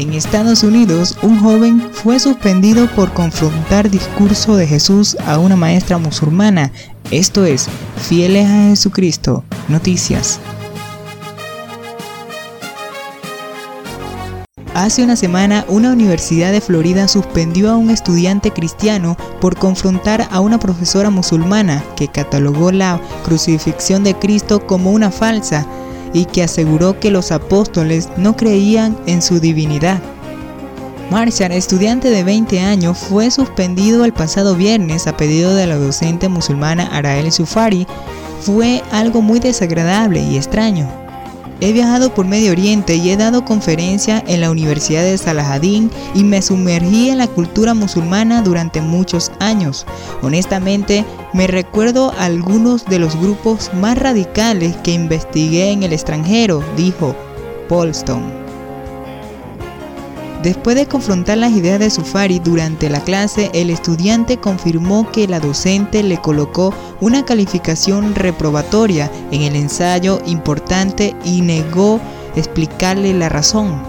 En Estados Unidos, un joven fue suspendido por confrontar discurso de Jesús a una maestra musulmana. Esto es, fieles a Jesucristo. Noticias. Hace una semana, una universidad de Florida suspendió a un estudiante cristiano por confrontar a una profesora musulmana que catalogó la crucifixión de Cristo como una falsa y que aseguró que los apóstoles no creían en su divinidad. Marshall, estudiante de 20 años, fue suspendido el pasado viernes a pedido de la docente musulmana Arael Sufari. Fue algo muy desagradable y extraño. He viajado por Medio Oriente y he dado conferencias en la Universidad de Salahadin y me sumergí en la cultura musulmana durante muchos años. Honestamente, me recuerdo algunos de los grupos más radicales que investigué en el extranjero, dijo Paulston. Después de confrontar las ideas de Sufari durante la clase, el estudiante confirmó que la docente le colocó una calificación reprobatoria en el ensayo importante y negó explicarle la razón.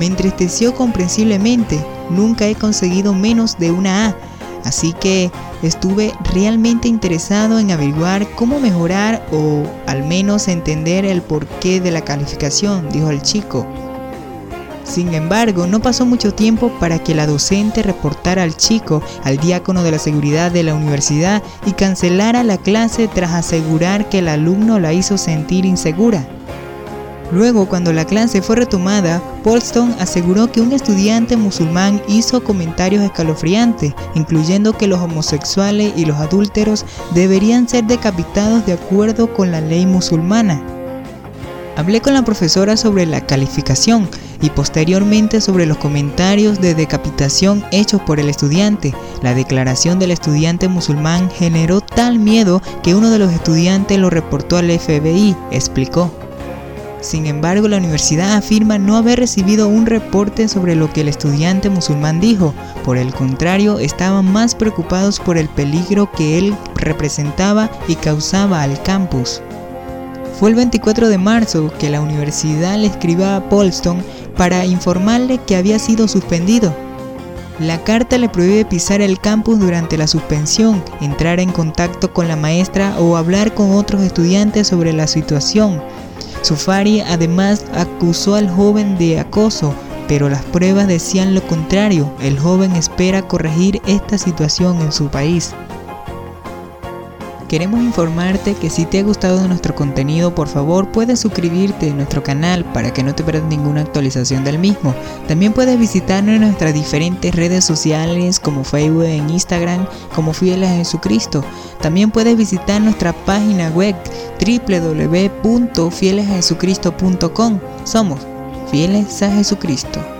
Me entristeció comprensiblemente, nunca he conseguido menos de una A, así que estuve realmente interesado en averiguar cómo mejorar o al menos entender el porqué de la calificación, dijo el chico. Sin embargo, no pasó mucho tiempo para que la docente reportara al chico al diácono de la seguridad de la universidad y cancelara la clase tras asegurar que el alumno la hizo sentir insegura. Luego, cuando la clase fue retomada, Paulston aseguró que un estudiante musulmán hizo comentarios escalofriantes, incluyendo que los homosexuales y los adúlteros deberían ser decapitados de acuerdo con la ley musulmana. Hablé con la profesora sobre la calificación y posteriormente sobre los comentarios de decapitación hechos por el estudiante. La declaración del estudiante musulmán generó tal miedo que uno de los estudiantes lo reportó al FBI, explicó. Sin embargo, la universidad afirma no haber recibido un reporte sobre lo que el estudiante musulmán dijo. Por el contrario, estaban más preocupados por el peligro que él representaba y causaba al campus. Fue el 24 de marzo que la universidad le escribió a Paulston para informarle que había sido suspendido. La carta le prohíbe pisar el campus durante la suspensión, entrar en contacto con la maestra o hablar con otros estudiantes sobre la situación. Sufari además acusó al joven de acoso, pero las pruebas decían lo contrario. El joven espera corregir esta situación en su país. Queremos informarte que si te ha gustado nuestro contenido, por favor puedes suscribirte a nuestro canal para que no te pierdas ninguna actualización del mismo. También puedes visitarnos en nuestras diferentes redes sociales como Facebook e Instagram como Fieles a Jesucristo. También puedes visitar nuestra página web www.fielesajesucristo.com. Somos Fieles a Jesucristo.